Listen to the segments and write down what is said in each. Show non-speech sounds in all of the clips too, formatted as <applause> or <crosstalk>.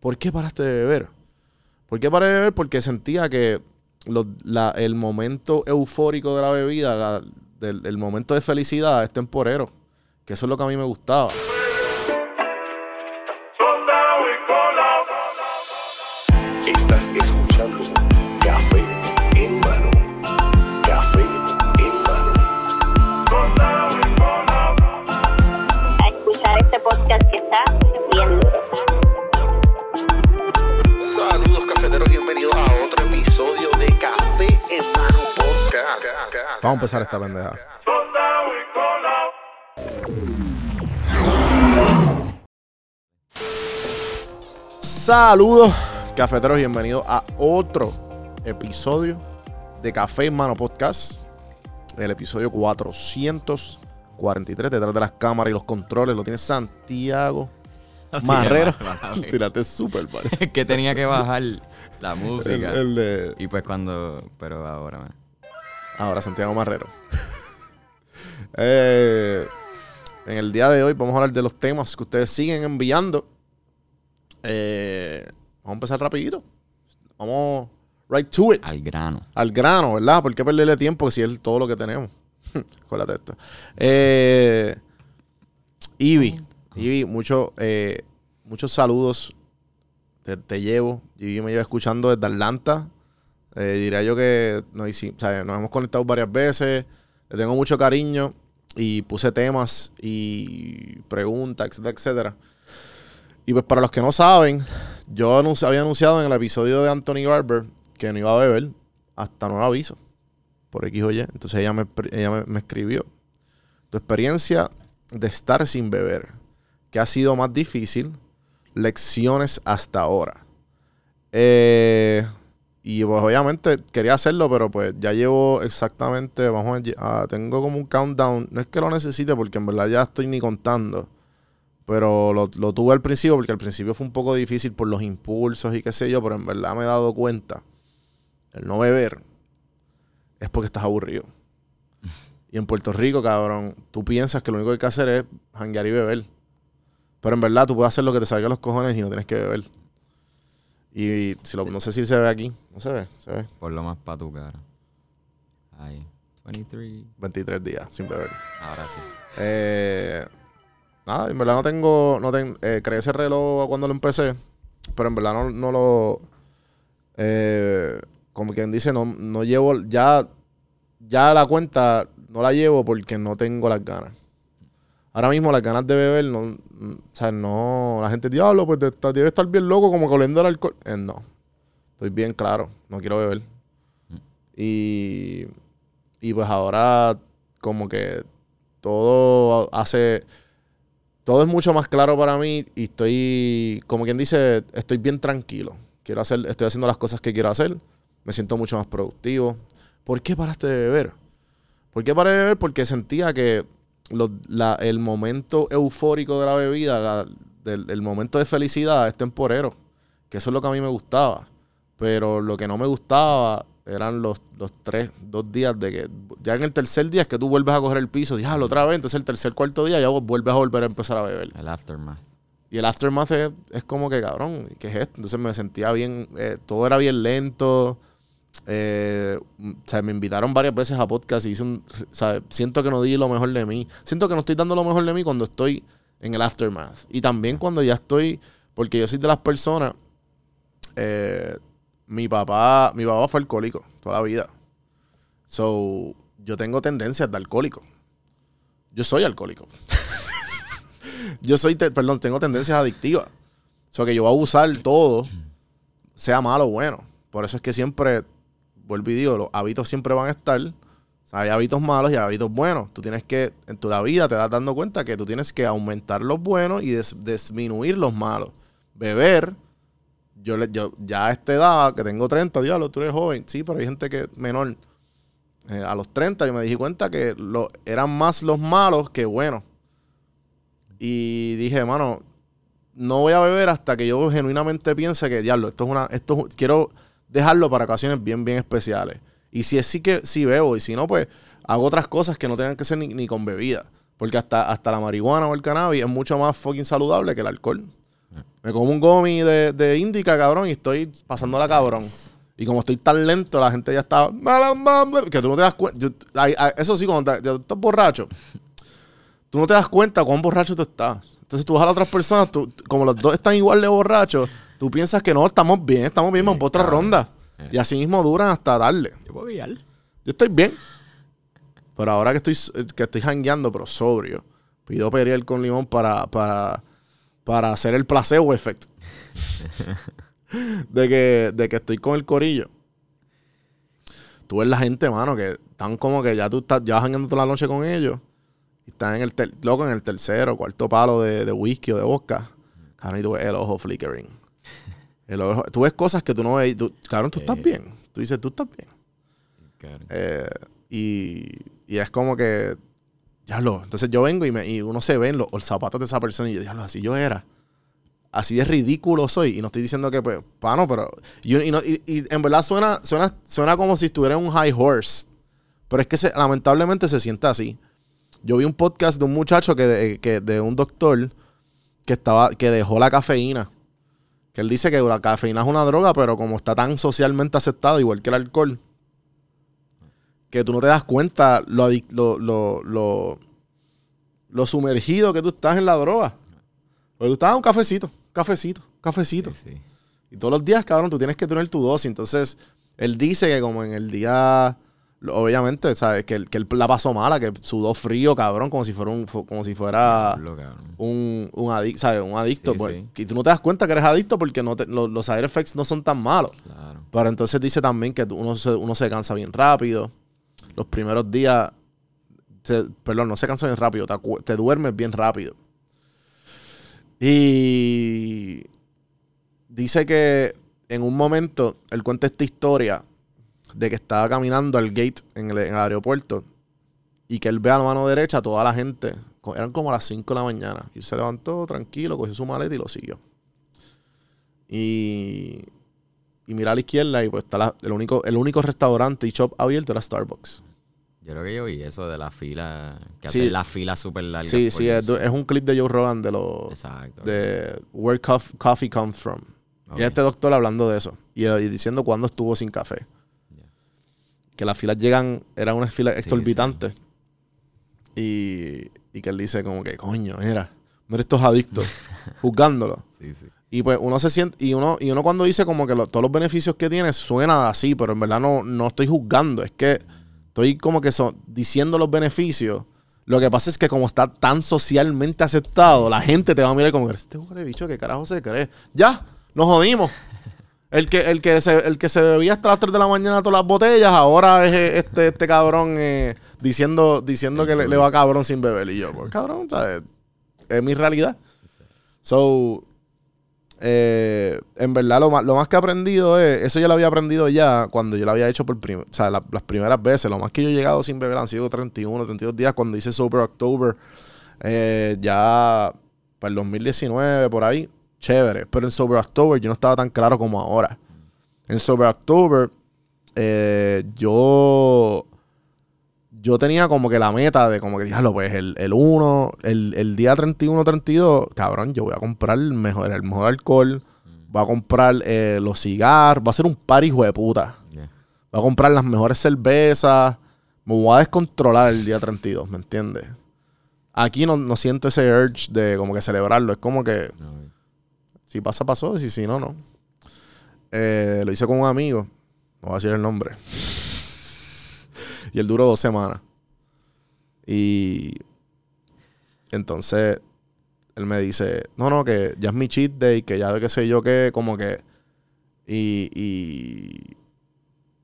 ¿por qué paraste de beber? ¿Por qué paré de beber? Porque sentía que el momento eufórico de la bebida, el momento de felicidad es temporero. Que eso es lo que a mí me gustaba. Estás escuchando Vamos a empezar esta pendeja. Saludos, cafeteros, bienvenidos a otro episodio de Café en Mano Podcast. El episodio 443, detrás de las cámaras y los controles, lo tiene Santiago Marrero. <laughs> Tírate súper, vale. <laughs> que tenía que bajar la música. El- el de- Y pues cuando. Pero ahora, man. Ahora Santiago Marrero. <laughs> Eh, en el día de hoy vamos a hablar de los temas que ustedes siguen enviando. Eh, vamos a empezar rapidito. Vamos right to it. Al grano. Al grano, ¿verdad? ¿Por qué perderle tiempo si es todo lo que tenemos? <laughs> Acuérdate esto. Eh, Ivy, Ivy, mucho, eh, muchos saludos. Te, te llevo. Ivy me lleva escuchando desde Atlanta. Eh, diría yo que nos, hemos conectado varias veces. Tengo mucho cariño. Y puse temas y preguntas, etcétera, etcétera. Y pues para los que no saben, yo había anunciado en el episodio de Anthony Barber que no iba a beber hasta nuevo aviso. Por X o Y. Entonces ella me, ella me, me escribió. Tu experiencia de estar sin beber. ¿Qué ha sido más difícil? Lecciones hasta ahora. Eh, y pues obviamente quería hacerlo, pero pues ya llevo exactamente, vamos a, ah, tengo como un countdown. No es que lo necesite porque en verdad ya estoy ni contando. Pero lo, lo tuve al principio porque al principio fue un poco difícil por los impulsos y qué sé yo, pero en verdad me he dado cuenta. El no beber es porque estás aburrido. Y en Puerto Rico, cabrón, tú piensas que lo único que hay que hacer es janguear y beber. Pero en verdad tú puedes hacer lo que te salga los cojones y no tienes que beber. Y si lo- no sé si se ve aquí. No se ve, se ve. Por lo más para tu cara. Ahí. 23. 23 días sin beber. Ahora sí. Eh, nada, en verdad no tengo. No ten- eh, creé ese reloj cuando lo empecé. Pero en verdad no, no lo. eh, como quien dice, no, no llevo. Ya, ya la cuenta no la llevo porque no tengo las ganas. Ahora mismo las ganas de beber, no, mm, o sea, no. La gente, diablo, pues de- debe estar bien loco como que oliendo el alcohol. Eh, no. Estoy bien claro. No quiero beber. Y. Y pues ahora, como que todo hace. Todo es mucho más claro para mí y estoy, como quien dice, estoy bien tranquilo. Quiero hacer, estoy haciendo las cosas que quiero hacer. Me siento mucho más productivo. ¿Por qué paraste de beber? ¿Por qué paré de beber? Porque sentía que lo- la- el momento eufórico de la bebida, la- del, el momento de felicidad es temporero. Que eso es lo que a mí me gustaba. Pero lo que no me gustaba eran los, los tres, dos días de que ya en el tercer día es que tú vuelves a coger el piso, diablo, otra vez, entonces el tercer, cuarto día ya vuelves a volver a empezar a beber. El aftermath. Y el aftermath es, es como que, cabrón, ¿qué es esto? Entonces me sentía bien, eh, todo era bien lento. Eh, o sea, me invitaron varias veces a podcast y hice un, o sea, siento que no di lo mejor de mí. Siento que no estoy dando lo mejor de mí cuando estoy en el aftermath. Y también cuando ya estoy, porque yo soy de las personas, eh, mi papá, mi papá fue alcohólico toda la vida. So, yo tengo tendencias de alcohólico. Yo soy alcohólico. <laughs> yo soy, te- perdón, tengo tendencias adictivas. O sea, que yo voy a abusar todo, sea malo o bueno. Por eso es que siempre, vuelvo y los hábitos siempre van a estar. O hay hábitos malos y hábitos buenos. Tú tienes que, en tu vida te das dando cuenta que tú tienes que aumentar los buenos y disminuir los malos. Beber, yo, le, yo ya a esta edad, que tengo 30, diablo, tú eres joven. Sí, pero hay gente que menor. Eh, a los 30 yo me di cuenta que lo, eran más los malos que buenos. Y dije, hermano, no voy a beber hasta que yo genuinamente piense que, diablo, esto es una, esto es- quiero dejarlo para ocasiones bien, bien especiales. Y si es sí que sí bebo, y si no, pues hago otras cosas que no tengan que ser ni, ni con bebida. Porque hasta, hasta la marihuana o el cannabis es mucho más fucking saludable que el alcohol. Me como un gomi de, de indica, cabrón, y estoy pasándola cabrón. Y como estoy tan lento, la gente ya está. Que tú no te das cuenta. yo- ay, ay, Eso sí, cuando te- estás borracho, tú no te das cuenta cuán borracho tú estás. Entonces tú vas a las otras personas, tú- como los dos están igual de borrachos, tú piensas que no, estamos bien, estamos bien, vamos por otra cabrón. ronda. Y así mismo duran hasta darle. Yo puedo guiar. Yo estoy bien. Pero ahora que estoy, que estoy jangueando, pero sobrio, pido Periel con limón para, para, para hacer el placebo effect. <laughs> de, que, de que estoy con el corillo. Tú ves la gente, mano, que están como que ya tú estás, ya jangueando toda la noche con ellos. Y están en el, ter- loco, en el tercero, cuarto palo de, de whisky o de vodka. Y tú ves el ojo flickering. El ojo- tú ves cosas que tú no ves. tú- cabrón, tú estás Eh. bien. Tú dices, tú estás bien. Eh, y, y es como que, diablo, entonces yo vengo y, me, y uno se ve en los, los zapatos de esa persona y yo, diablo, así yo era. Así de ridículo soy. Y no estoy diciendo que, pues, pano, pero... Y, y no- y- y en verdad suena, suena, suena como si estuviera en un high horse. Pero es que se- lamentablemente se siente así. Yo vi un podcast de un muchacho que de, que de un doctor que estaba que dejó la cafeína. Que él dice que la cafeína es una droga, pero como está tan socialmente aceptada, igual que el alcohol, que tú no te das cuenta lo, lo, lo, lo, lo sumergido que tú estás en la droga. Porque tú estás en un cafecito, cafecito, cafecito. Sí, sí. Y todos los días, cabrón, tú tienes que tener tu dosis. Entonces, él dice que como en el día, obviamente, ¿sabes? Que, él- que él la pasó mala, que sudó frío, cabrón, como si fuera un, como si fuera un, un, adic- ¿sabes? un adicto. Sí, pues. sí. Y tú no te das cuenta que eres adicto porque no te- lo- los side effects no son tan malos. Claro. Pero entonces dice también que uno se, uno se cansa bien rápido. Los primeros días, se- perdón, no se cansa bien rápido, te, te duermes bien rápido. Y dice que en un momento él cuenta esta historia de que estaba caminando al gate en el, en el aeropuerto y que él ve a la mano derecha a toda la gente. Eran como las 5 de la mañana. Y él se levantó tranquilo, cogió su maleta y lo siguió. Y, y mira a la izquierda y pues está la- el, único, el único restaurante y shop abierto era Starbucks. Yo creo que yo vi eso de la fila. Que Sí. hacen la fila súper larga. Sí, sí, es, es un clip de Joe Rogan de los Exacto. de Where Cof- Coffee Comes From. Y este doctor hablando de eso. Y, y diciendo cuándo estuvo sin café. Que las filas llegan, eran unas filas Sí, exorbitantes. Y, y que él dice como que, coño, mira, mira estos adictos, <laughs> juzgándolo. Sí, sí. Y pues uno se siente, y uno, y uno cuando dice como que lo- todos los beneficios que tiene suena así, pero en verdad no, no estoy juzgando, es que estoy como que so- diciendo los beneficios. Lo que pasa es que como está tan socialmente aceptado, la gente te va a mirar como este huele bicho, ¿qué carajo se cree? Ya, nos jodimos. <laughs> El que, el que, se, el que se bebía hasta las 3 de la mañana todas las botellas, ahora es eh, este, este cabrón eh, diciendo, diciendo que le, le va cabrón sin beber. Y yo, pues cabrón, es mi realidad. So, eh, en verdad, lo más, lo más que he aprendido es, eso yo lo había aprendido ya cuando yo lo había hecho por las primeras veces. Lo más que yo he llegado sin beber han sido 31, 32 días cuando hice Sober October. ya para el 2019, por ahí, chévere. Pero en Sober October yo no estaba tan claro como ahora. En Sober October, eh, yo yo tenía como que la meta de como que, diablo, pues el, el 1, el, el día 31, 32, cabrón, yo voy a comprar el mejor, el mejor alcohol, voy a comprar eh, los cigarros, va a ser un party hijo de puta. Voy a comprar las mejores cervezas, me voy a descontrolar el día 32, ¿me entiendes? Aquí no, no siento ese urge de como que celebrarlo, es como que No, si pasa, pasó, y si, si no, no. Eh, lo hice con un amigo, no voy a decir el nombre. <laughs> y él duró dos semanas. Y entonces él me dice, no, no, que ya es mi cheat day, que ya de qué sé yo qué, como que... Y, y,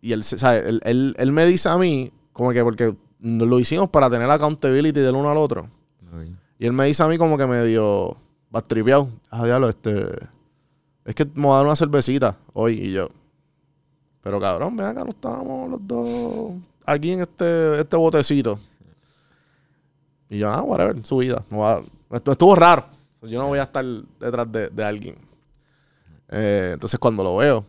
y él, ¿sabe? Él, él- él me dice a mí, como que porque lo hicimos para tener accountability del uno al otro. Y él me dice a mí como que medio bastripeado. Ah, diablo, este. Es que me dar una cervecita hoy. Y yo. Pero cabrón, ven acá, no estábamos los dos aquí en este, este botecito. Y yo, ah, whatever, su vida. Esto estuvo raro. Yo no voy a estar detrás de, de alguien. Eh, entonces cuando lo veo,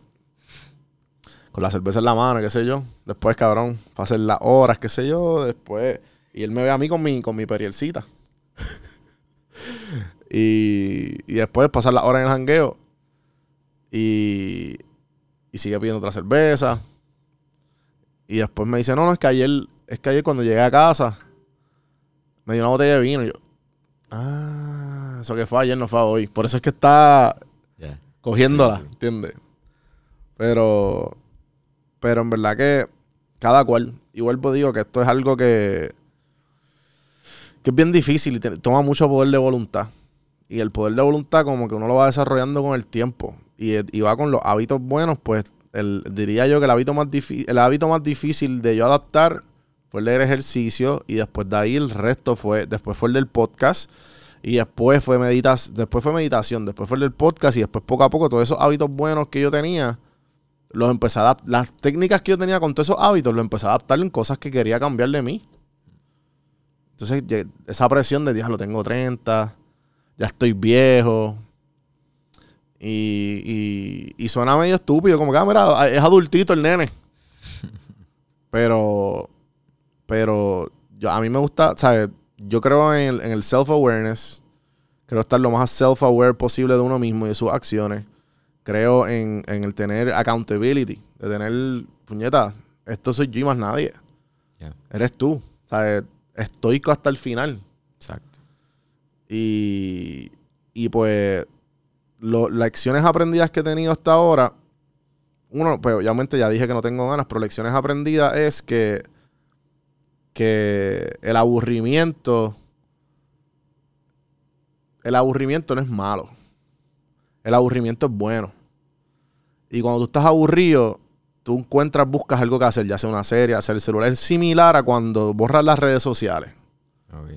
con la cerveza en la mano, qué sé yo. Después, cabrón, pasan las horas, qué sé yo. Después. Y él me ve a mí con mi, con mi perielcita. <laughs> Y, y después pasar las horas en el jangueo. Y, y sigue pidiendo otra cerveza. Y después me dice, no, no, es que ayer, es que ayer cuando llegué a casa, me dio una botella de vino. Y yo, ah, eso que fue ayer no fue hoy. Por eso es que está Yeah. cogiéndola, Sí, sí. ¿entiendes? Pero, pero en verdad que cada cual, igual pues digo que esto es algo que, que es bien difícil y te- toma mucho poder de voluntad. Y el poder de voluntad como que uno lo va desarrollando con el tiempo. Y, y va con los hábitos buenos, pues el, diría yo que el hábito, más el hábito más difícil de yo adaptar fue el del ejercicio y después de ahí el resto fue, después fue el del podcast y después fue meditas, después fue meditación, después fue el del podcast y después poco a poco todos esos hábitos buenos que yo tenía los empecé a adaptar, las técnicas que yo tenía con todos esos hábitos los empecé a adaptar en cosas que quería cambiar de mí. Entonces, esa presión de, lo tengo 30, ya estoy viejo. Y, y, y suena medio estúpido, como que, ah, mira, es adultito el nene. <laughs> Pero, pero yo, a mí me gusta, ¿sabes? Yo creo en el, en el self-awareness. Creo estar lo más self-aware posible de uno mismo y de sus acciones. Creo en, en el tener accountability, de tener, puñeta, esto soy yo y más nadie. Yeah. Eres tú. ¿Sabes? Estoico hasta el final. Exacto. Y, y pues, lo- lecciones aprendidas que he tenido hasta ahora, uno, pues obviamente ya dije que no tengo ganas, pero lecciones aprendidas es que, que el aburrimiento, el aburrimiento no es malo. El aburrimiento es bueno. Y cuando tú estás aburrido, tú encuentras, buscas algo que hacer, ya sea una serie, hacer el celular. Es similar a cuando borras las redes sociales. Ok.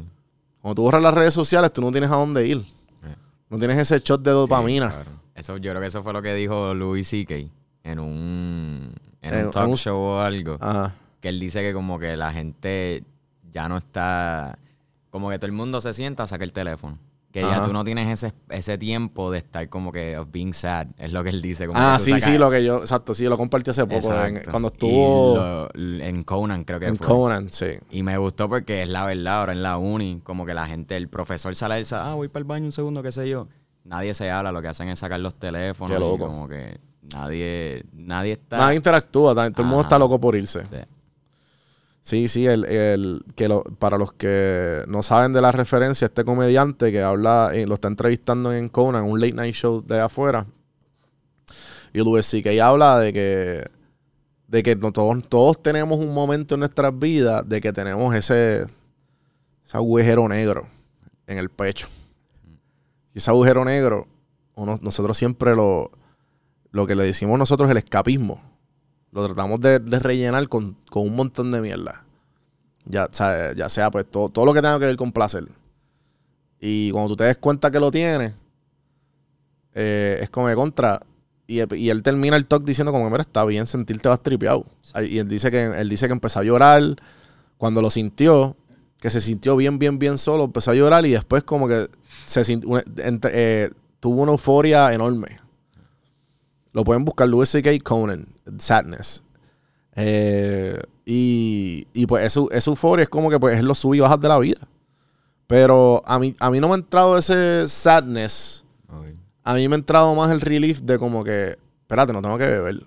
Cuando tú borras las redes sociales, tú no tienes a dónde ir. Eh. No tienes ese shot de dopamina. Sí, claro. Eso, yo creo que eso fue lo que dijo Louis C.K. en un, en En- un talk en un- show o algo. Ajá. Que él dice que como que la gente ya no está... Como que todo el mundo se sienta a sacar el teléfono. Que ya tú no tienes ese, ese tiempo de estar como que of being sad. Es lo que él dice. Como Ah, sí, sacas- sí, lo que yo, exacto, sí, lo compartí hace poco, en- cuando Y estuvo lo- en Conan creo que en fue. Conan, sí. Y me gustó porque es la verdad, ahora en la uni, como que la gente, el profesor sale y dice, ah, voy para el baño un segundo, qué sé yo. Nadie se habla, lo que hacen es sacar los teléfonos. Qué y loco. como que nadie, nadie está. Nadie interactúa, todo el mundo está loco por irse. Sí. Sí, sí, el, el- que lo- para los que no saben de la referencia, este comediante que habla, eh, lo está entrevistando en Conan, un late night show de afuera. Y Louis C.K. habla de que, de que todos, todos tenemos un momento en nuestras vidas de que tenemos ese, ese agujero negro en el pecho. Y ese agujero negro, nosotros siempre lo, lo que le decimos nosotros es el escapismo. Lo tratamos de, de rellenar con, con un montón de mierda. Ya, ya sea pues todo, todo lo que tenga que ver con placer. Y cuando tú te des cuenta que lo tienes, eh, es como de contra. Y, y él termina el talk diciendo como que, está bien sentirte vas tripeado. Y él dice que él dice que empezó a llorar cuando lo sintió, que se sintió bien, bien, bien solo, empezó a llorar y después como que se sintió, eh, tuvo una euforia enorme. Lo pueden buscar, Louis C.K. Conan, Sadness. Eh, y, y pues esa, esa euforia es como que pues es lo sub y bajas de la vida. Pero a mí, a mí no me ha entrado ese sadness. A mí me ha entrado más el relief de como que, espérate, no tengo que beber.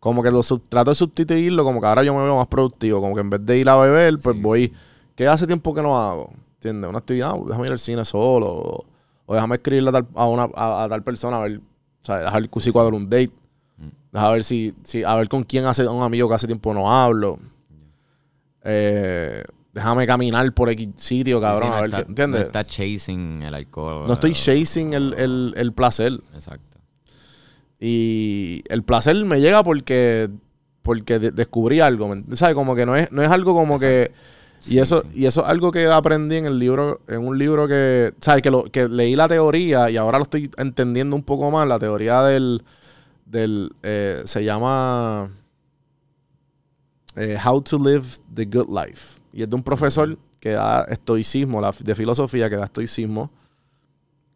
Como que lo sub- trato de sustituirlo, como que ahora yo me veo más productivo. Como que en vez de ir a beber, pues Sí, voy. ¿Qué hace tiempo que no hago? ¿Entiendes? Una actividad, pues, déjame ir al cine solo. O, o déjame escribirle a tal, a una, a, a tal persona a ver. O sea, dejar si cuadro un date. Deja ver si, si, a ver con quién hace un amigo que hace tiempo no hablo. Eh, déjame caminar por X sitio, cabrón, Sí, no a ver está- qué- ¿entiendes? No está chasing el alcohol. No estoy chasing el, el, el placer. Exacto. Y el placer me llega porque, porque de- descubrí algo. ¿me- ¿Sabes? Como que no es, no es algo como que. Y eso, sí. y eso es algo que aprendí en el libro, en un libro que, ¿sabes? Que, lo, que leí la teoría y ahora lo estoy entendiendo un poco más. La teoría del, del eh, se llama eh, How to Live the Good Life. Y es de un profesor que da estoicismo, la- de filosofía que da estoicismo.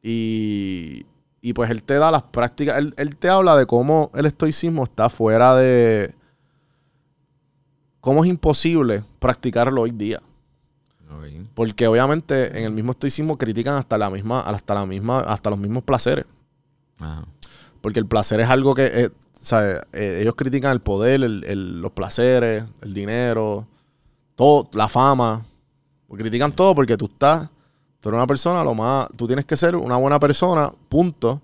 Y, y pues él te da las prácticas, él, él te habla de cómo el estoicismo está fuera de... cómo es imposible practicarlo hoy día. Porque obviamente en el mismo estoicismo critican hasta la misma, hasta la misma, hasta los mismos placeres. Ajá. Porque el placer es algo que, eh. Eh, ellos critican el poder, el- el- los placeres, el dinero, todo, la fama. Critican todo porque tú estás, tú eres una persona, lo más, tú tienes que ser una buena persona, punto.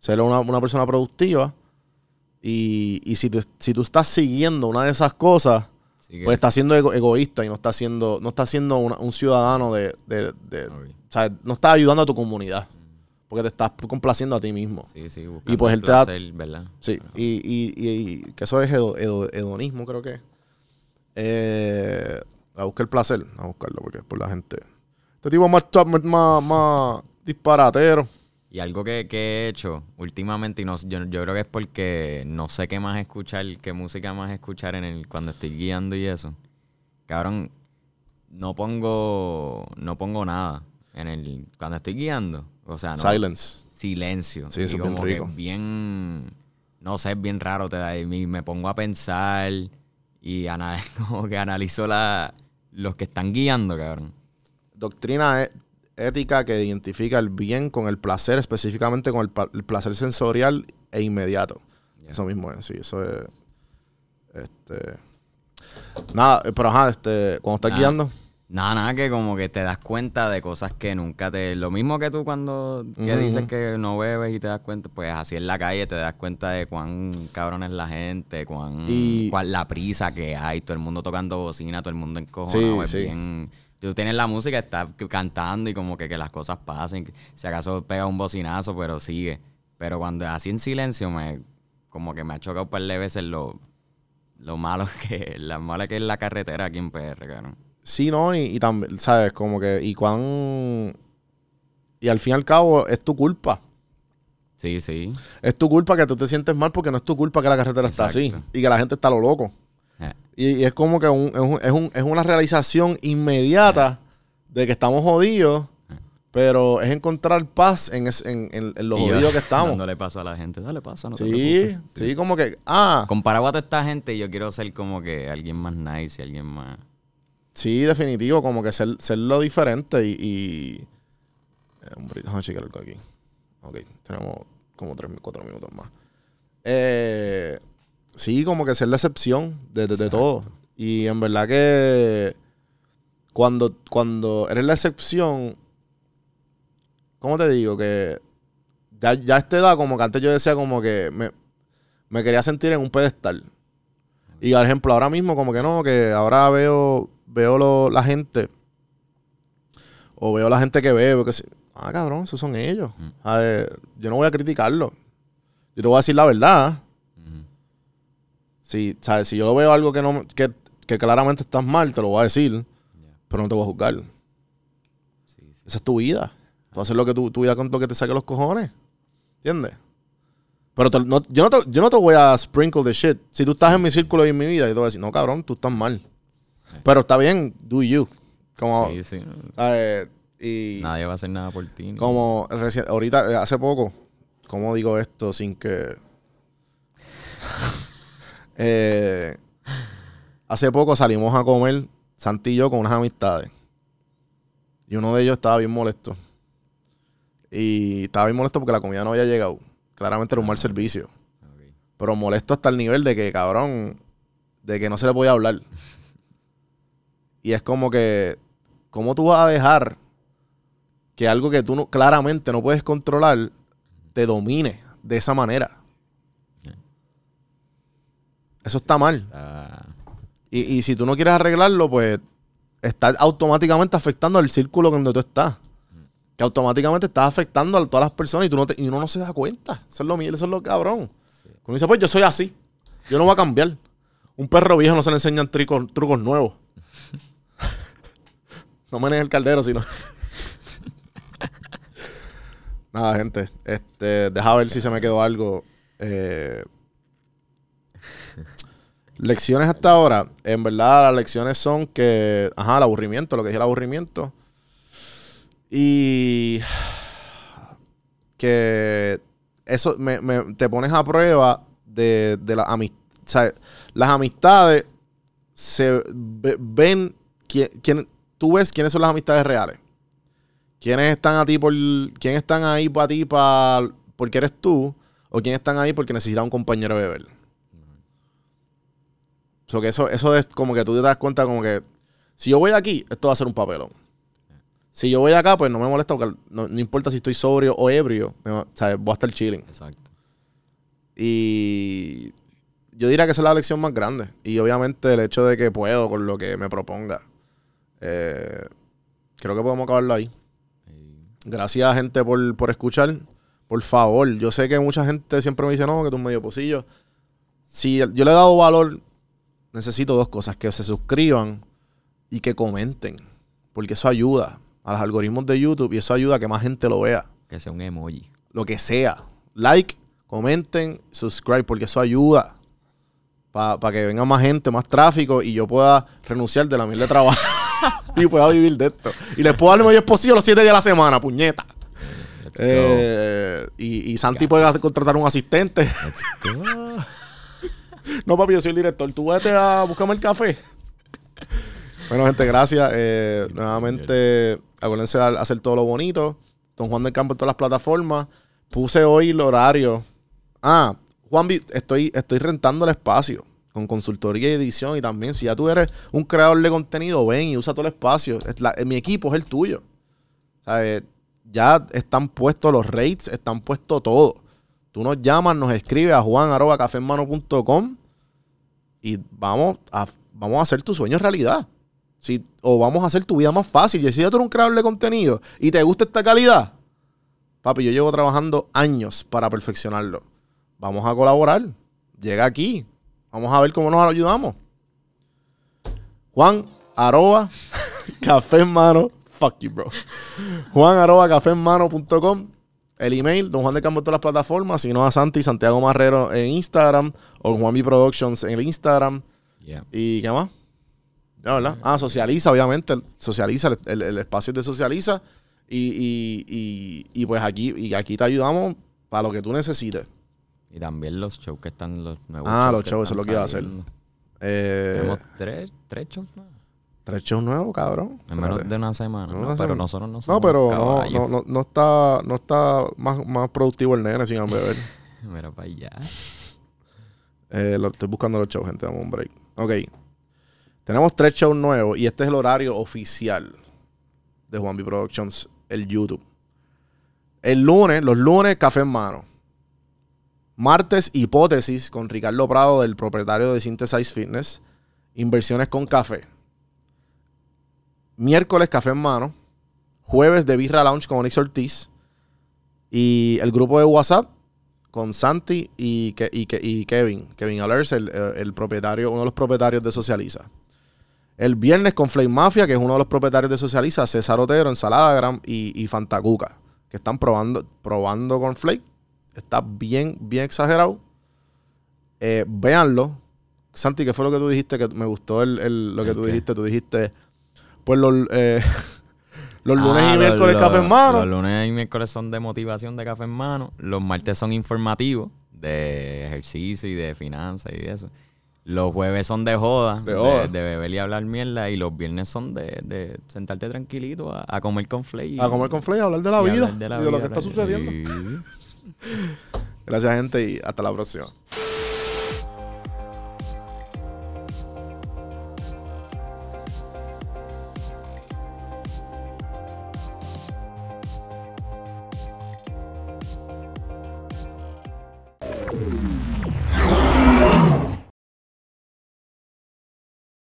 Ser una, una persona productiva. Y, y si, tú, si tú estás siguiendo una de esas cosas, que- pues estás siendo ego- egoísta y no estás siendo, no estás siendo una- un ciudadano de, de- de- Ok. o sea, no estás ayudando a tu comunidad. Porque te estás complaciendo a ti mismo. Sí, sí, Y pues el él te da- placer, ¿verdad? Sí, y, y, y, y que eso es hedo- hedo- hedonismo, creo que. Eh, a buscar el placer, a buscarlo, porque es por la gente. Este tipo más, más, más disparatero. Y algo que, que he hecho últimamente, y no, yo, yo creo que es porque no sé qué más escuchar, qué música más escuchar en el, cuando estoy guiando y eso. Cabrón, no pongo, no pongo nada en el, cuando estoy guiando. O sea, no, Silence. silencio. Sí, eso es bien rico. bien, no sé, es bien raro. Te da, y me pongo a pensar y ana- <laughs> como que analizo la, los que están guiando, cabrón. Doctrina e- ética que identifica el bien con el placer, específicamente con el, placer sensorial e inmediato. Eso mismo es, sí, eso es. Este. Nada, eh, pero ajá, este, cuando estás guiando. Nada, nada, que como que te das cuenta de cosas que nunca te... Lo mismo que tú cuando que dices que no bebes y te das cuenta, pues así en la calle te das cuenta de cuán cabrón es la gente, cuán, Y- cuán la prisa que hay, todo el mundo tocando bocina, todo el mundo encojonado, Sí, es sí. bien... Tú tienes la música, estás cantando y como que, que las cosas pasen, si acaso pega un bocinazo, pero sigue. Pero cuando así en silencio, me como que me ha chocado un par de veces lo, lo malo <laughs> que, la mala que es la carretera aquí en PR, cabrón. Sí, ¿no? Y, y también, ¿sabes? Como que, y cuán... Y al fin y al cabo es tu culpa. Sí, sí. Es tu culpa que tú te sientes mal porque no es tu culpa que la carretera está así y que la gente está a lo loco. Eh. Y, y es como que un- es, un- es un- es una realización inmediata de que estamos jodidos, pero es encontrar paz en, es- en, en, en lo Y yo jodidos que estamos. Dándole paso a la gente. Dale paso, no te Sí, sí, como que, ah, Comparado a toda esta gente, yo quiero ser como que alguien más nice y alguien más... sí, definitivo, como que ser, ser lo diferente y... y eh, hombre, déjame checar algo aquí. Ok, tenemos como tres, cuatro minutos más. Eh, sí, como que ser la excepción de, de- de todo. Y en verdad que cuando, cuando eres la excepción, ¿cómo te digo? Que ya, ya a esta edad, como que antes yo decía como que me, me quería sentir en un pedestal. Y por ejemplo, ahora mismo como que no, que ahora veo, veo lo- la gente, o veo la gente que veo, que sí, ah, cabrón, esos son ellos. A ver, yo no voy a criticarlo. Yo te voy a decir la verdad. Si, ¿sabes? si yo veo algo que, no, que, que claramente estás mal, te lo voy a decir, pero no te voy a juzgar. Sí, sí. Esa es tu vida. Tú haces lo que tu, tu vida con lo que te saque los cojones. ¿Entiendes? Pero te- no- yo, no te, yo no te voy a sprinkle the shit. Si tú estás en mi círculo y en mi vida, yo te voy a decir, no, cabrón, tú estás mal. Pero está bien, do you. Como, Sí, sí. ¿sabes? Y Nadie va a hacer nada por ti. como reci- ahorita, eh, hace poco, ¿cómo digo esto sin que... Eh, hace poco salimos a comer Santi y yo con unas amistades. Y uno de ellos estaba bien molesto. Y estaba bien molesto porque la comida no había llegado. Claramente era un mal servicio. Ok. Pero molesto hasta el nivel de que, cabrón, de que no se le podía hablar. Y es como que, ¿cómo tú vas a dejar que algo que tú no, claramente no puedes controlar te domine de esa manera? Eso está mal. Ah, Y, y si tú no quieres arreglarlo, pues estás automáticamente afectando al círculo donde tú estás. Que automáticamente estás afectando a todas las personas y, tú no te- y uno no se da cuenta. Eso es lo, miel, eso es lo cabrón. Uno dice, pues yo soy así. Yo no voy a cambiar. Un perro viejo no se le enseñan tricos- trucos nuevos. <laughs> no menes el caldero, sino. <laughs> Nada, gente. Este, deja ver si se me quedó algo. Eh, lecciones hasta ahora. En verdad, las lecciones son que. Ajá, el aburrimiento, lo que es el aburrimiento. Y. Que. Eso me, te pones a prueba de, de la. Las amistades se ve- ven quién, quién- tú ves quiénes son las amistades reales. ¿Quiénes están a ti por. ¿Quiénes están ahí para ti para, porque eres tú? ¿O quiénes están ahí porque necesitan un compañero de beber? So que eso, eso es como que tú te das cuenta como que si yo voy aquí, esto va a ser un papelón. Si yo voy acá, pues no me molesta porque no, no importa si estoy sobrio o ebrio, me o sea, voy a estar chilling. Exacto. Y yo diría que esa es la lección más grande. Y obviamente el hecho de que puedo con lo que me proponga. Eh, creo que podemos acabarlo ahí. Gracias, gente, por, por escuchar. Por favor, yo sé que mucha gente siempre me dice, no, que tú medio pocillo. Si yo le he dado valor, necesito dos cosas. Que se suscriban y que comenten. Porque eso ayuda a los algoritmos de YouTube y eso ayuda a que más gente lo vea Que sea un emoji. lo que sea. Like, comenten, subscribe, porque eso ayuda para que venga más gente, más tráfico y yo pueda renunciar de la mil de trabajo <laughs> y pueda vivir de esto. Y les puedo dar el mayor posible los siete días a la semana, puñeta. Eh, y, y Santi puede contratar un asistente. go. No, papi, yo soy el director. Tú vete a buscarme el café. Bueno, gente, gracias. Eh, nuevamente, acuérdense de hacer todo lo bonito. Don Juan del Campo en todas las plataformas. Puse hoy el horario. Ah, Juan, estoy, estoy rentando el espacio con consultoría y edición. Y también, si ya tú eres un creador de contenido, ven y usa todo el espacio. Es la- mi equipo es el tuyo. ¿Sabes? Ya están puestos los rates, están puestos todo. Tú nos llamas, nos escribes a juan.cafemano.com y vamos a, vamos a hacer tu sueño realidad. Si, o vamos a hacer tu vida más fácil. Y si tú eres un creador de contenido y te gusta esta calidad, papi, yo llevo trabajando años para perfeccionarlo. Vamos a colaborar. Llega aquí. Vamos a ver cómo nos ayudamos. Juan, arroba, <laughs> café. Fuck you, bro. Juan, arroba, café. El email, Don Juan de Campo en todas las plataformas. Si no, a Santi, Santiago Marrero en Instagram. O Juan B Productions en el Instagram. Yeah. ¿Y qué más? Ya, ¿verdad? Ah, socializa, obviamente. Socializa, el, el- el espacio de socializa. Y, y, y, y pues aquí, y aquí te ayudamos para lo que tú necesites. Y también los shows que están, los nuevos Ah, los shows, eso es lo que iba a hacer. Eh, Tenemos tres, tres shows nuevos. Tres shows nuevos, cabrón. En menos Espérate. de una semana. No, ¿no? una Pero semana. nosotros no No, somos pero no, caballos. no, no, no está, no está más, más productivo el nene sin beber. <laughs> Mira para allá. Eh, lo, estoy buscando los shows, gente. Dame un break. Ok. Tenemos tres shows nuevos y este es el horario oficial de Juan B Productions, el YouTube. El lunes, los lunes, café en mano. Martes, hipótesis con Ricardo Prado, del propietario de Synthesize Fitness. Inversiones con café. Miércoles, café en mano. Jueves, de Birra Lounge con Onyx Ortiz. Y el grupo de WhatsApp con Santi y, Ke- y, Ke- y Kevin. Kevin Alers, el, el propietario, uno de los propietarios de Socializa. El viernes con Flame Mafia, que es uno de los propietarios de Socializa, César Otero, Ensaladagram y, y Fantacuca, que están probando, probando con Flake. Está bien, bien exagerado. Eh, véanlo. Santi, ¿qué fue lo que tú dijiste? Que me gustó el, el- lo que ¿El tú dijiste. Tú dijiste, pues los, eh, <laughs> los lunes Ah, y los- miércoles los- café en mano. Los lunes y miércoles son de motivación de café en mano. Los martes son informativos de ejercicio y de finanzas y de eso. Los jueves son de joda, De de, joda. de beber y hablar mierda. Y los viernes son de, de sentarte tranquilito a, a comer con Flay. A comer con Flake, a hablar de la vida hablar de la y de lo que está sucediendo. <laughs> Gracias, gente, y hasta la próxima.